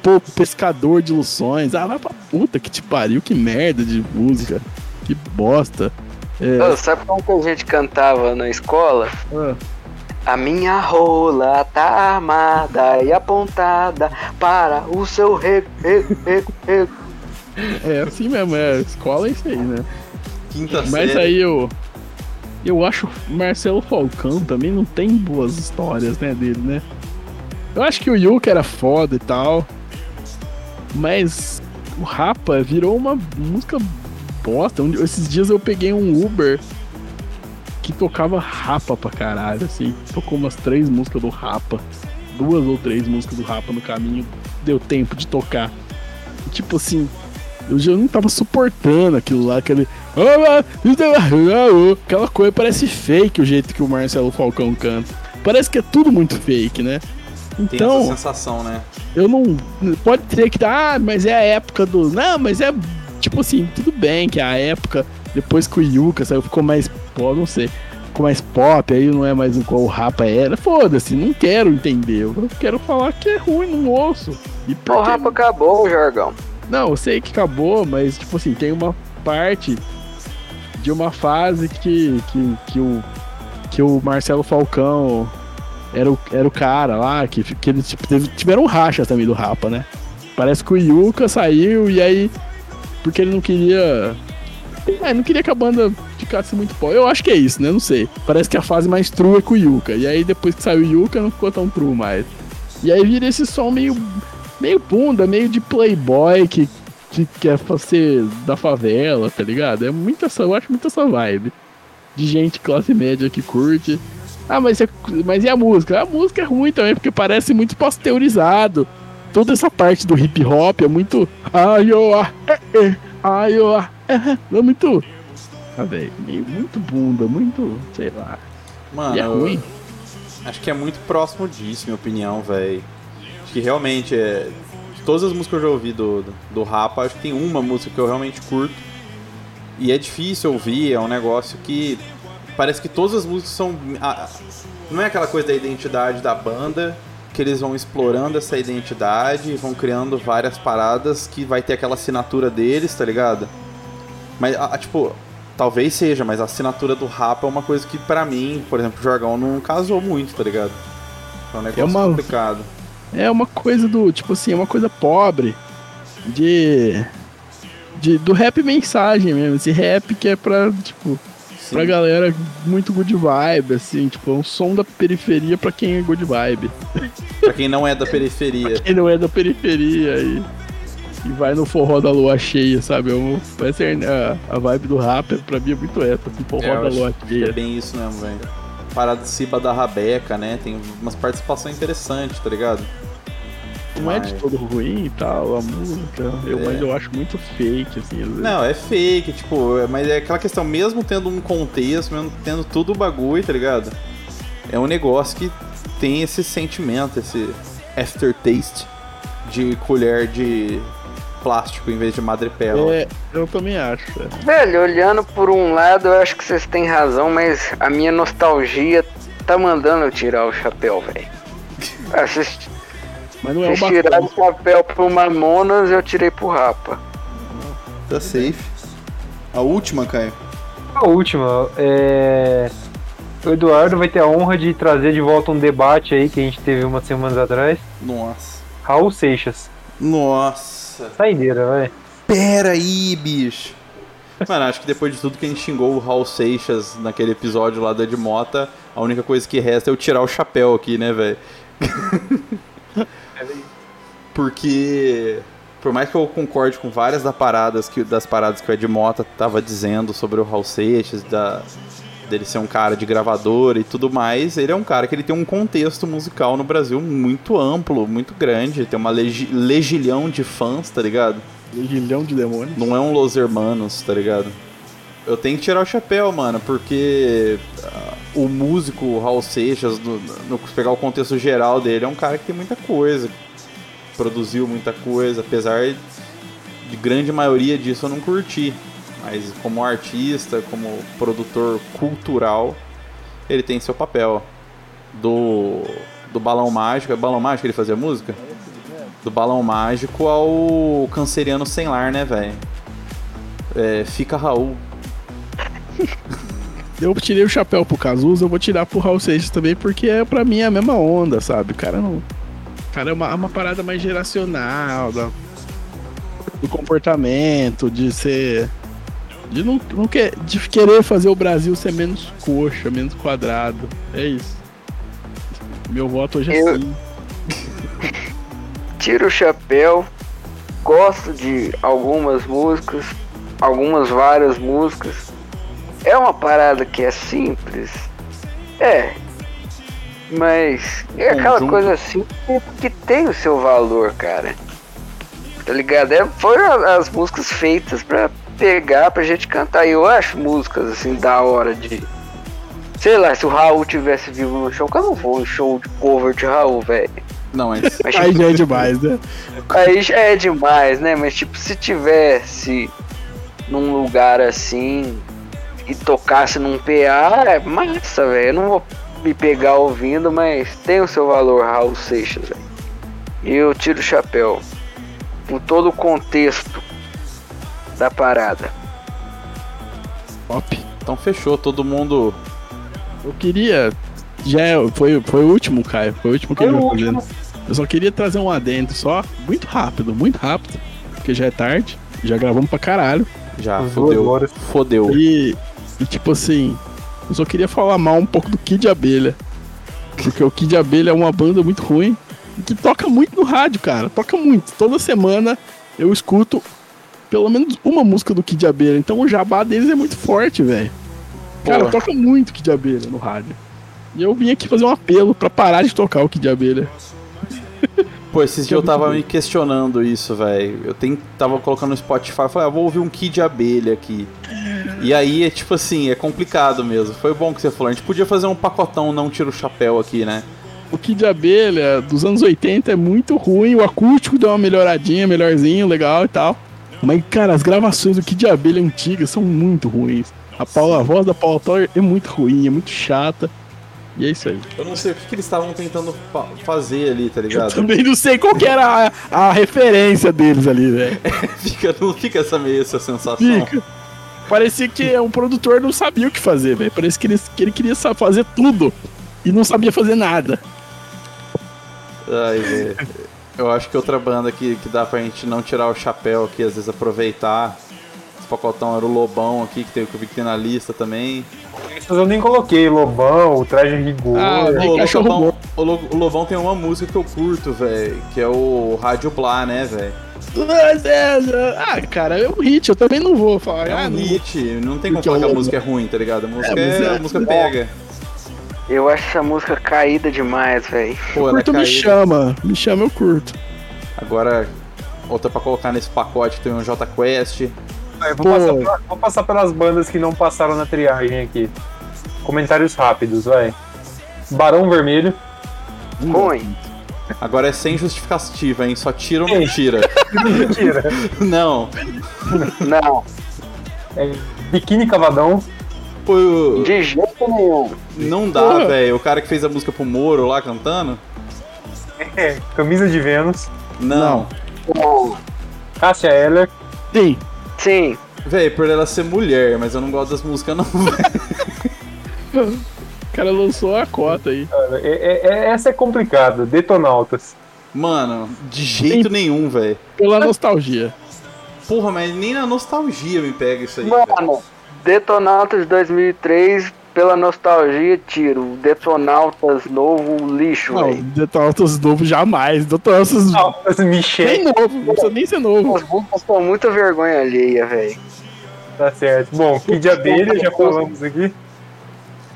D: Pô, pescador de ilusões. Ah, vai pra puta que te pariu, que merda de música. Que bosta. É,
B: Ô, sabe como que a gente cantava na escola?
D: ah,
B: A minha rola tá armada e apontada para o seu rego, rego, rego, rego.
D: é assim mesmo, é. Escola é isso aí, né?
F: Quinta
D: Mas
F: série.
D: aí eu. Eu acho Marcelo Falcão também não tem boas histórias, né, dele, né? Eu acho que o Yuka era foda e tal. Mas o Rapa virou uma música bosta. Esses dias eu peguei um Uber que tocava Rapa pra caralho, assim. Tocou umas três músicas do Rapa. Duas ou três músicas do Rapa no caminho. Deu tempo de tocar. E, tipo assim, eu já não tava suportando aquilo lá, aquele. Aquela coisa parece fake o jeito que o Marcelo Falcão canta. Parece que é tudo muito fake, né?
F: Tem
D: Então,
F: essa sensação, né?
D: eu não. Pode ser que tá, ah, mas é a época do. Não, mas é. Tipo assim, tudo bem que é a época. Depois que o Yuka saiu, ficou mais. Pô, não sei. Ficou mais pop, aí não é mais o qual o Rapa era. Foda-se, não quero entender. Eu quero falar que é ruim, não ouço. E
B: Pô, o
D: porque-
B: rapa acabou, Jorgão.
D: Não, eu sei que acabou, mas tipo assim, tem uma parte de uma fase que, que, que, o, que o Marcelo Falcão era o, era o cara lá, que, que eles tipo, tiveram racha também do Rapa, né? Parece que o Yuka saiu e aí. Porque ele não queria. É, não queria que a banda ficasse muito pó. Eu acho que é isso, né? Não sei. Parece que a fase mais true é com o Yuka. E aí depois que saiu o Yuka não ficou tão true mais. E aí vira esse som meio meio bunda, meio de playboy que, que quer ser da favela, tá ligado? É muita essa, eu acho muito essa vibe. De gente classe média que curte. Ah, mas, é, mas e a música? A música é ruim também, porque parece muito pasteurizado. Toda essa parte do hip hop é muito. Ai, ó, ah, é, é, ai, ah, é, é. é muito. Ah, velho, meio- muito bunda, muito. sei lá.
F: Mano,
D: E é
F: eu-
D: ruim.
F: acho que é muito próximo disso, minha opinião, velho. Que realmente é. De todas as músicas que eu já ouvi do, do, do Rapa, acho que tem uma música que eu realmente curto. E é difícil ouvir, é um negócio que. Parece que todas as músicas são. a- não é aquela coisa da identidade da banda, que eles vão explorando essa identidade, vão criando várias paradas que vai ter aquela assinatura deles, tá ligado? Mas, a- a, tipo, talvez seja, mas a assinatura do Rapa é uma coisa que pra mim, por exemplo, o Jorgão não casou muito, tá ligado? É um negócio
D: uma-
F: complicado.
D: É uma coisa do, tipo assim, é uma coisa pobre de, de do rap mensagem mesmo, esse rap que é pra, tipo,
F: Sim.
D: pra galera muito good vibe, assim, tipo, é um som da periferia pra quem é good vibe.
F: Pra quem não é da periferia.
D: Quem não é da periferia e, e vai no forró da lua cheia, sabe? É um, parece a, a vibe do rap, pra mim é muito essa, assim, forró
F: É, eu
D: da lua
F: É
D: cheia.
F: bem isso mesmo, velho. Parada de Ciba da Rabeca, né? Tem umas participações interessantes, tá ligado?
D: Não é de
F: Mas-
D: todo ruim e tal, a música, eu,
F: É.
D: mas eu acho muito fake, assim.
F: Não, é fake, tipo, é- mas é aquela questão, mesmo tendo um contexto, mesmo tendo tudo o bagulho, tá ligado? É um negócio que tem esse sentimento, esse aftertaste de colher de plástico em vez de madrepérola.
D: É, eu também acho. é.
B: Velho, olhando por um lado, eu acho que vocês têm razão, mas a minha nostalgia tá mandando eu tirar o chapéu, velho. Vocês
D: Mas não é o
B: vocês tiraram o chapéu pro Mamonas, eu tirei pro Rapa.
G: Tá safe. A última, Caio.
C: A última, é... O Eduardo vai ter a honra de trazer de volta um debate aí que a gente teve umas semanas atrás.
F: Nossa.
C: Raul Seixas.
F: Nossa.
C: Saideira, vai.
G: Pera aí, bicho.
F: Mano, acho que depois de tudo que a gente xingou o Raul Seixas naquele episódio lá da Edmota, a única coisa que resta é eu tirar o chapéu aqui, né, velho? Porque por mais que eu concorde com várias das paradas que, das paradas que o Edmota tava dizendo sobre o Raul Seixas, da, dele ser um cara de gravador e tudo mais, ele é um cara que ele tem um contexto musical no Brasil muito amplo, muito grande, tem uma legi legilhão de fãs, tá ligado?
D: Legilhão de demônios.
F: Não é um Los Hermanos, tá ligado? Eu tenho que tirar o chapéu, mano, porque ah, o músico Raul Seixas, no, no- pegar o contexto geral dele, é um cara que tem muita coisa, produziu muita coisa, apesar de grande maioria disso eu não curti. Mas como artista, como produtor cultural, ele tem seu papel. Do, do Balão Mágico, é Balão Mágico que ele fazia música? Do Balão Mágico ao Canceriano Sem Lar, né, velho? É, fica Raul.
D: Eu tirei o chapéu pro Cazuza, eu vou tirar pro Raul Seixas também, porque é pra mim a mesma onda, sabe? O cara não. Cara é uma, é uma parada mais geracional, da- do comportamento, de ser. De não, não quer, de querer fazer o Brasil ser menos coxa, menos quadrado. É isso. Meu voto hoje é
B: Eu-
D: sim.
B: Tiro o chapéu, gosto de algumas músicas, algumas várias músicas. É uma parada que é simples. É. Mas é aquela
F: Conjunto.
B: coisa assim que tem o seu valor, cara. Tá ligado? É, foram as músicas feitas pra pegar pra gente cantar. E eu acho músicas assim da hora de. Sei lá, se o Raul tivesse vivo no show, que eu não vou em show de cover de Raul, velho.
F: Não, mas
B: Mas,
D: Aí já é demais, né?
B: Aí já é demais, né? Mas tipo, se tivesse num lugar assim e tocasse num PA, é massa, velho. Eu não vou me pegar ouvindo, mas tem o seu valor, Raul Seixas, velho. E eu tiro o chapéu por todo o contexto da parada.
D: Top.
F: então fechou, todo mundo.
D: Eu queria. Já é- foi, foi o último, Caio. Foi o último que
C: Foi
D: ele vai fazendo. Eu só queria trazer um adendo só, muito rápido, muito rápido. Porque já é tarde, já gravamos pra caralho.
F: Já, fodeu. Fodeu.
D: E, e tipo assim, eu só queria falar mal um pouco do Kid Abelha. Porque o Kid Abelha é uma banda muito ruim que toca muito no rádio, cara. Toca muito. Toda semana eu escuto pelo menos uma música do Kid Abelha. Então o jabá deles é muito forte, velho. Cara, toca muito Kid Abelha no rádio. E eu vim aqui fazer um apelo pra parar de tocar o Kid Abelha.
F: Pô, esses dias eu tava me questionando isso, velho. Eu tem, tava colocando no Spotify, falei, ah, vou ouvir um Kid Abelha aqui. E aí é tipo assim, é complicado mesmo. Foi bom que você falou. A gente podia fazer um pacotão, não tira o chapéu aqui, né?
D: O Kid Abelha dos anos 80 é muito ruim, o acústico deu uma melhoradinha, melhorzinho, legal e tal. Mas, cara, as gravações do Kid Abelha antigas são muito ruins. A, Paula, a voz da Paula Toller é muito ruim, é muito chata. E é isso aí.
F: Eu não sei o que, que eles estavam tentando fa- fazer ali, tá
D: Eu
F: ligado?
D: também não sei qual que era a, a referência deles ali, velho.
F: fica, não fica essa meio essa sensação.
D: Fica. Parecia que um produtor não sabia o que fazer, velho. Parece que ele, que ele queria fazer tudo e não sabia fazer nada.
F: Ai, velho. Eu acho que outra banda que, que dá pra gente não tirar o chapéu aqui, às vezes aproveitar. Esse pacotão era o Lobão aqui, que, tem, que eu vi que tem na lista também.
C: Essas eu nem coloquei. Lobão, o traje rigor.
D: Ah,
F: Pô, o,
D: cachorro
F: Lobão, o, o Lobão tem uma música que eu curto, velho, que é o Rádio Blá, né, velho?
D: Ah, cara, é um hit, eu também não vou falar.
F: É
D: ah,
F: um
D: não vou
F: hit, não tem como falar que a música é ruim, tá ligado? A música,
D: mas
F: é,
D: é-
F: a música pega.
B: Eu acho essa música caída demais, velho.
F: Ela é
D: curto me
F: caída.
D: chama, me chama, eu curto.
F: Agora, outra pra colocar nesse pacote tem um J Quest.
C: Eu vou, passar pela- vou passar pelas bandas que não passaram na triagem aqui. Comentários rápidos, vai. Barão Vermelho.
B: Ruim.
F: Agora é sem justificativa, hein? Só tira ou não tira?
C: Mentira.
F: não.
B: Não,
C: É, Biquíni Cavadão.
F: Pô, eu-
B: de jeito nenhum.
F: não dá, velho. O cara que fez a música pro Moro lá cantando?
C: É, Camisa de Vênus.
F: Não.
B: Não.
C: Cássia Eller.
D: Sim,
B: Sim,
F: Véi, por ela ser mulher, mas eu não gosto das músicas, não.
D: o cara lançou a cota aí.
C: Cara, é- é- é- essa é complicada. Detonautas.
F: Mano, de jeito nenhum, velho.
D: Pela nostalgia.
F: Porra, mas nem na nostalgia me pega isso aí.
B: mano. Detonautas 2003, pela nostalgia, tiro. Detonautas novo, lixo,
D: Não,
B: velho.
D: Detonautas novo jamais. Detonautas
C: Nautas
D: nem
C: Michel.
D: novo, não precisa nem ser novo.
B: As são muita vergonha alheia, velho.
C: Tá certo. Bom, Kid Abelha, já falamos aqui.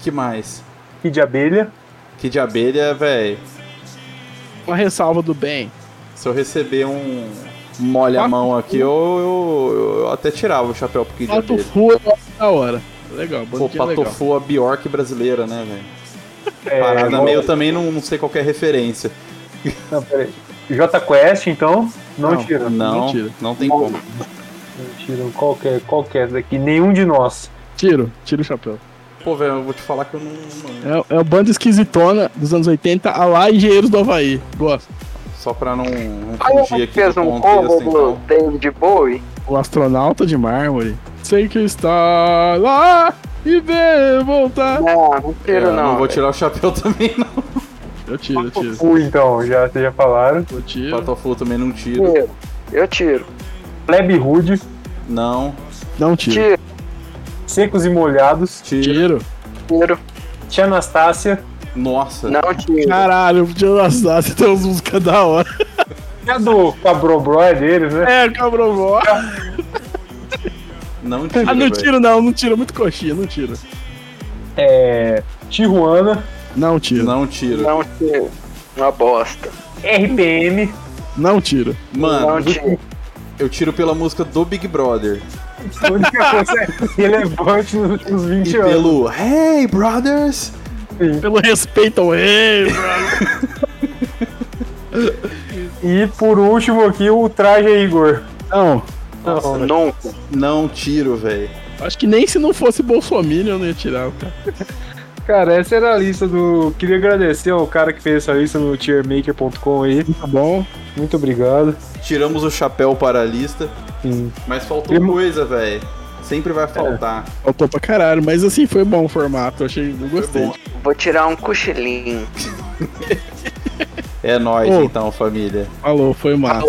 F: Que mais?
C: Kid de abelha.
F: Que de abelha, velho.
D: Uma ressalva do bem.
F: Se eu receber um molha a mão aqui, eu, eu, eu até tirava o chapéu de
D: Pato
F: abelha.
D: Fu é da hora. Legal,
F: Pô,
D: bandinha legal.
F: Patofu, a Bjork brasileira, né, velho?
C: É,
F: Parada
C: não-
F: meio também não, não sei qual é a referência.
C: Não, peraí. J Quest, então, não,
D: Não.
C: tira.
F: Não,
D: Mentira.
F: não tem como.
C: Não tira qualquer, qualquer daqui. Nenhum de nós.
D: Tiro, tira o chapéu.
F: Pô, velho, eu vou te falar que eu não. não-
D: É, é banda esquisitona dos anos 80, a lá Engenheiros do Havaí. Gosto.
F: Só pra não, não fugir aqui
B: fez
F: do
B: um
F: contexto,
B: combo do
F: então.
B: David Bowie.
D: O astronauta de mármore. Sei que está lá e vê voltar.
B: Não, não
F: É,
B: tiro
F: eu
B: não.
F: não vou tirar o chapéu também, não.
D: Eu tiro, eu tiro.
C: Fui, então, já, vocês já falaram.
D: Eu tiro.
F: Patofu também não tiro.
B: Eu tiro.
C: Plebe Rude,
F: Não,
D: Não tiro.
B: Tiro.
C: Secos e Molhados.
F: tiro.
D: Tiro.
B: Tiro.
C: Tia Anastácia.
F: Nossa.
B: Não tiro.
D: Caralho, o Tio Anastácio tem umas músicas da hora.
C: É a do Cabrobró é deles, né?
D: É, cabrão.
F: Não tiro.
D: Ah, não tiro não, não tiro. Muito coxinha, não tiro.
C: É. Tijuana.
D: Não tiro.
F: Não tiro.
B: Não tiro. Uma bosta.
C: RPM.
D: Não tiro.
F: Mano,
B: Não tiro.
F: eu tiro pela música do Big Brother.
C: A única coisa relevante nos últimos 20
F: E
C: anos.
F: pelo Hey Brothers!
D: Pelo respeito ao rei, brother.
C: E por último aqui, o Traje Igor.
D: Não,
C: Não, né?
B: Nunca.
F: Não tiro, velho.
D: acho que nem se não fosse Bolsonaro eu não ia tirar o cara.
C: Cara, essa era a lista do. Queria agradecer ao cara que fez essa lista no tiermaker.com aí.
D: Tá bom.
C: Muito obrigado.
F: Tiramos o chapéu para a lista,
C: Sim.
F: mas faltou coisa, velho. Sempre vai faltar.
D: Faltou pra caralho, mas assim, foi bom o formato, eu achei, eu gostei.
B: Vou tirar um cochilinho.
F: É nóis
D: Ô.
F: então, família.
D: Falou, foi massa.